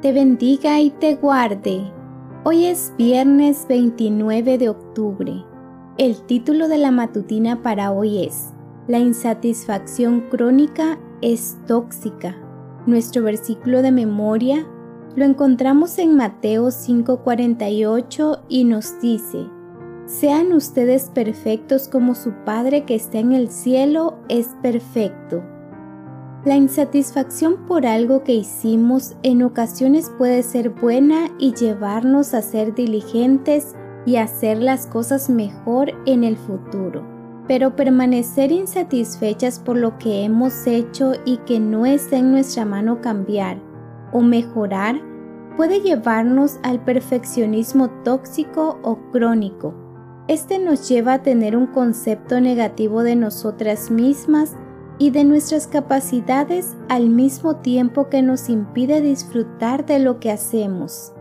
te bendiga y te guarde. Hoy es viernes 29 de octubre. El título de la matutina para hoy es La insatisfacción crónica es tóxica. Nuestro versículo de memoria lo encontramos en Mateo 5:48 y nos dice, Sean ustedes perfectos como su Padre que está en el cielo es perfecto. La insatisfacción por algo que hicimos en ocasiones puede ser buena y llevarnos a ser diligentes y hacer las cosas mejor en el futuro. Pero permanecer insatisfechas por lo que hemos hecho y que no está en nuestra mano cambiar o mejorar puede llevarnos al perfeccionismo tóxico o crónico. Este nos lleva a tener un concepto negativo de nosotras mismas y de nuestras capacidades al mismo tiempo que nos impide disfrutar de lo que hacemos.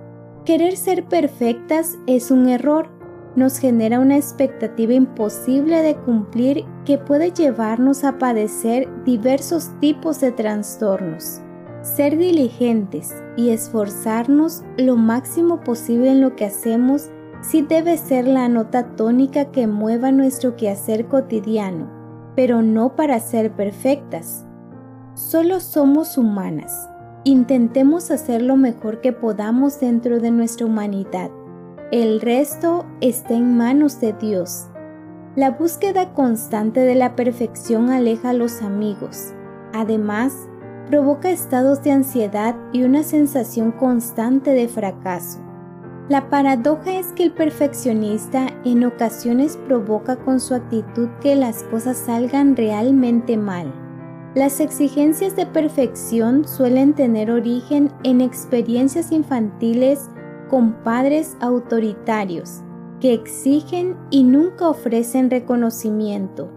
Querer ser perfectas es un error, nos genera una expectativa imposible de cumplir que puede llevarnos a padecer diversos tipos de trastornos. Ser diligentes y esforzarnos lo máximo posible en lo que hacemos sí debe ser la nota tónica que mueva nuestro quehacer cotidiano pero no para ser perfectas. Solo somos humanas. Intentemos hacer lo mejor que podamos dentro de nuestra humanidad. El resto está en manos de Dios. La búsqueda constante de la perfección aleja a los amigos. Además, provoca estados de ansiedad y una sensación constante de fracaso. La paradoja es que el perfeccionista en ocasiones provoca con su actitud que las cosas salgan realmente mal. Las exigencias de perfección suelen tener origen en experiencias infantiles con padres autoritarios que exigen y nunca ofrecen reconocimiento,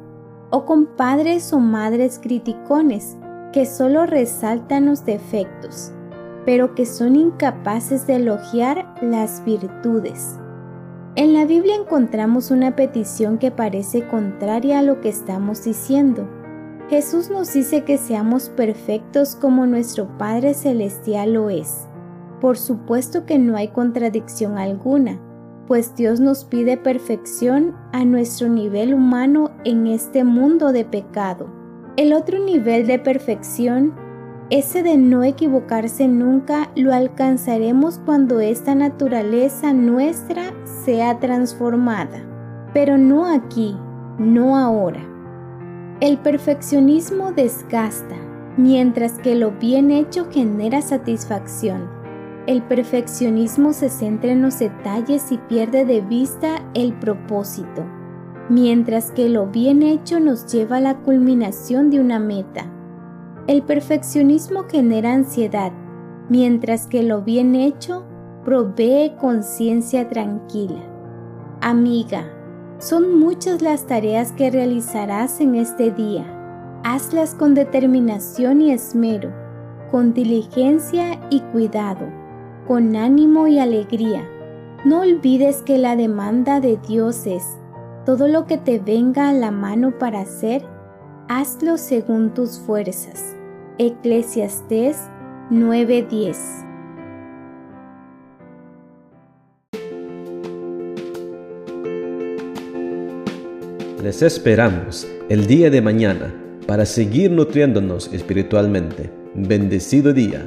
o con padres o madres criticones que solo resaltan los defectos pero que son incapaces de elogiar las virtudes. En la Biblia encontramos una petición que parece contraria a lo que estamos diciendo. Jesús nos dice que seamos perfectos como nuestro Padre Celestial lo es. Por supuesto que no hay contradicción alguna, pues Dios nos pide perfección a nuestro nivel humano en este mundo de pecado. El otro nivel de perfección ese de no equivocarse nunca lo alcanzaremos cuando esta naturaleza nuestra sea transformada, pero no aquí, no ahora. El perfeccionismo desgasta, mientras que lo bien hecho genera satisfacción. El perfeccionismo se centra en los detalles y pierde de vista el propósito, mientras que lo bien hecho nos lleva a la culminación de una meta. El perfeccionismo genera ansiedad, mientras que lo bien hecho provee conciencia tranquila. Amiga, son muchas las tareas que realizarás en este día. Hazlas con determinación y esmero, con diligencia y cuidado, con ánimo y alegría. No olvides que la demanda de Dios es, todo lo que te venga a la mano para hacer, hazlo según tus fuerzas. Eclesiastés 9:10 Les esperamos el día de mañana para seguir nutriéndonos espiritualmente. Bendecido día.